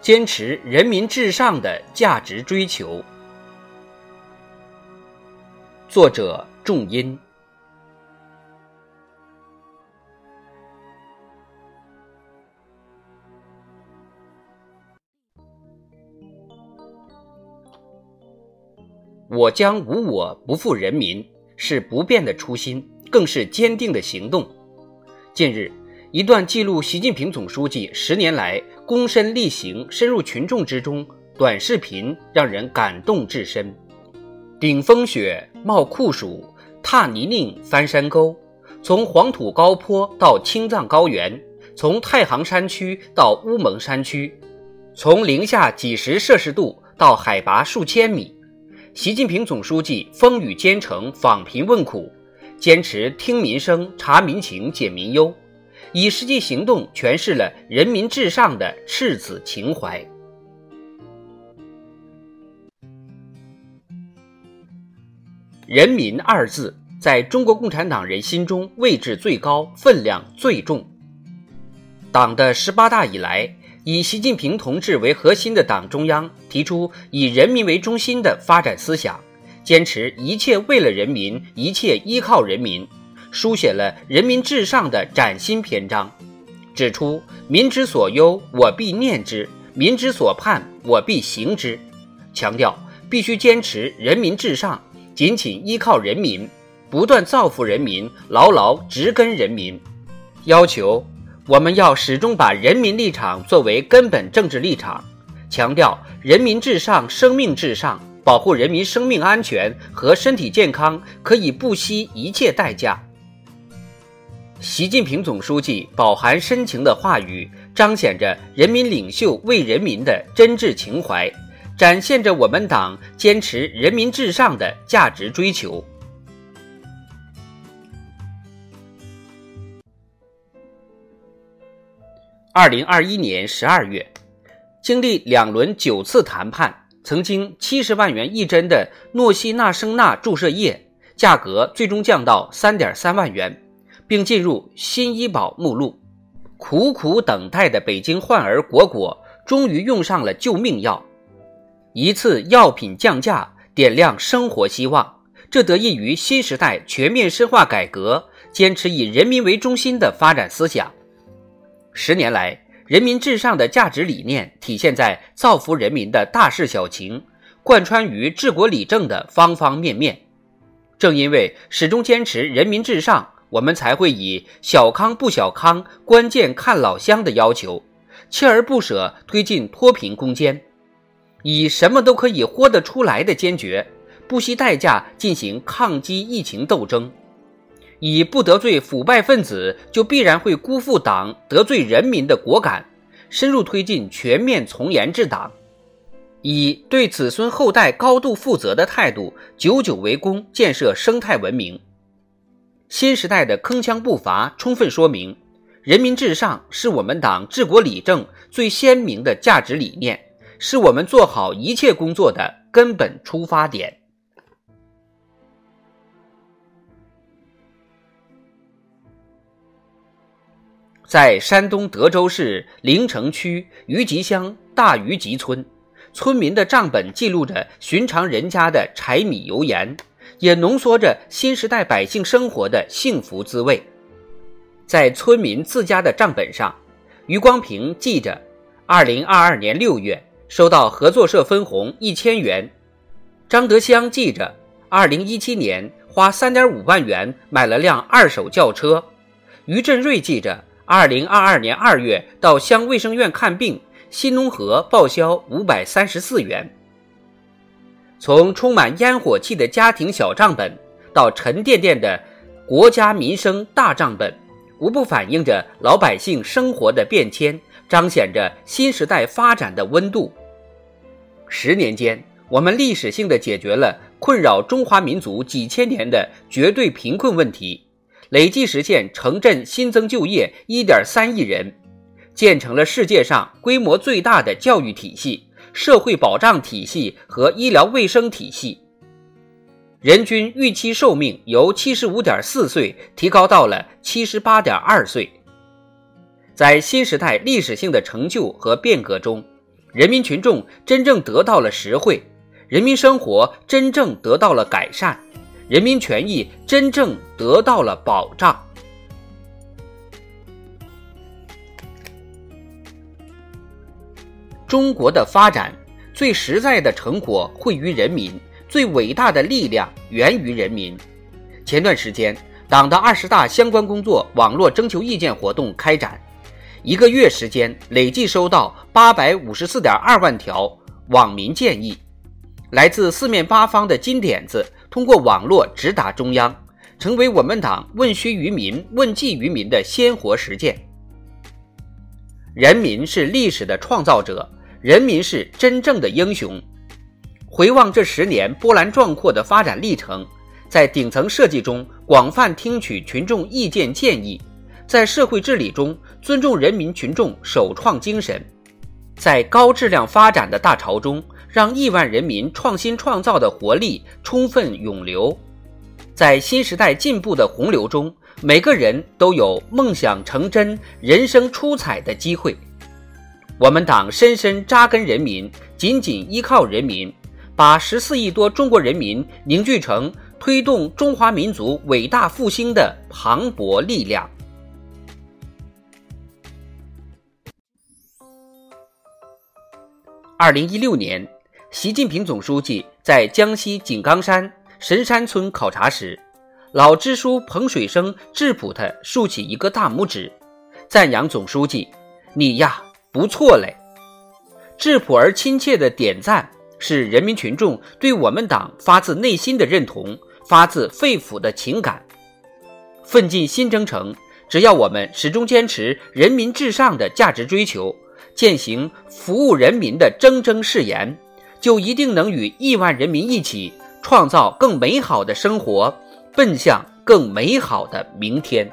坚持人民至上的价值追求。作者：仲音。我将无我不负人民，是不变的初心，更是坚定的行动。近日。一段记录习近平总书记十年来躬身力行、深入群众之中短视频，让人感动至深。顶风雪、冒酷暑、踏泥泞、翻山沟，从黄土高坡到青藏高原，从太行山区到乌蒙山区，从零下几十摄氏度到海拔数千米，习近平总书记风雨兼程访贫问苦，坚持听民生、察民情、解民忧。以实际行动诠释了人民至上的赤子情怀。人民二字在中国共产党人心中位置最高，分量最重。党的十八大以来，以习近平同志为核心的党中央提出以人民为中心的发展思想，坚持一切为了人民，一切依靠人民。书写了人民至上的崭新篇章，指出民之所忧，我必念之；民之所盼，我必行之。强调必须坚持人民至上，紧紧依靠人民，不断造福人民，牢牢植根人民。要求我们要始终把人民立场作为根本政治立场，强调人民至上，生命至上，保护人民生命安全和身体健康可以不惜一切代价。习近平总书记饱含深情的话语，彰显着人民领袖为人民的真挚情怀，展现着我们党坚持人民至上的价值追求。二零二一年十二月，经历两轮九次谈判，曾经七十万元一针的诺西那生钠注射液价格最终降到三点三万元。并进入新医保目录，苦苦等待的北京患儿果果终于用上了救命药，一次药品降价点亮生活希望，这得益于新时代全面深化改革，坚持以人民为中心的发展思想。十年来，人民至上的价值理念体现在造福人民的大事小情，贯穿于治国理政的方方面面。正因为始终坚持人民至上。我们才会以小康不小康，关键看老乡的要求，锲而不舍推进脱贫攻坚，以什么都可以豁得出来的坚决，不惜代价进行抗击疫情斗争，以不得罪腐败分子就必然会辜负党、得罪人民的果敢，深入推进全面从严治党，以对子孙后代高度负责的态度，久久为功，建设生态文明。新时代的铿锵步伐，充分说明人民至上是我们党治国理政最鲜明的价值理念，是我们做好一切工作的根本出发点。在山东德州市临城区余集乡大余集村，村民的账本记录着寻常人家的柴米油盐。也浓缩着新时代百姓生活的幸福滋味。在村民自家的账本上，余光平记着：二零二二年六月收到合作社分红一千元；张德香记着：二零一七年花三点五万元买了辆二手轿车；于振瑞记着：二零二二年二月到乡卫生院看病，新农合报销五百三十四元。从充满烟火气的家庭小账本，到沉甸甸的国家民生大账本，无不反映着老百姓生活的变迁，彰显着新时代发展的温度。十年间，我们历史性的解决了困扰中华民族几千年的绝对贫困问题，累计实现城镇新增就业一点三亿人，建成了世界上规模最大的教育体系、社会保障体系和医疗卫生体系。人均预期寿命由七十五点四岁提高到了七十八点二岁。在新时代历史性的成就和变革中，人民群众真正得到了实惠，人民生活真正得到了改善，人民权益真正得到了保障。中国的发展最实在的成果汇于人民，最伟大的力量源于人民。前段时间，党的二十大相关工作网络征求意见活动开展。一个月时间，累计收到八百五十四点二万条网民建议，来自四面八方的金点子通过网络直达中央，成为我们党问需于民、问计于民的鲜活实践。人民是历史的创造者，人民是真正的英雄。回望这十年波澜壮阔的发展历程，在顶层设计中广泛听取群众意见建议。在社会治理中尊重人民群众首创精神，在高质量发展的大潮中，让亿万人民创新创造的活力充分涌流，在新时代进步的洪流中，每个人都有梦想成真、人生出彩的机会。我们党深深扎根人民，紧紧依靠人民，把十四亿多中国人民凝聚成推动中华民族伟大复兴的磅礴力量。二零一六年，习近平总书记在江西井冈山神山村考察时，老支书彭水生质朴地竖起一个大拇指，赞扬总书记：“你呀，不错嘞！”质朴而亲切的点赞，是人民群众对我们党发自内心的认同，发自肺腑的情感。奋进新征程，只要我们始终坚持人民至上的价值追求。践行服务人民的铮铮誓言，就一定能与亿万人民一起创造更美好的生活，奔向更美好的明天。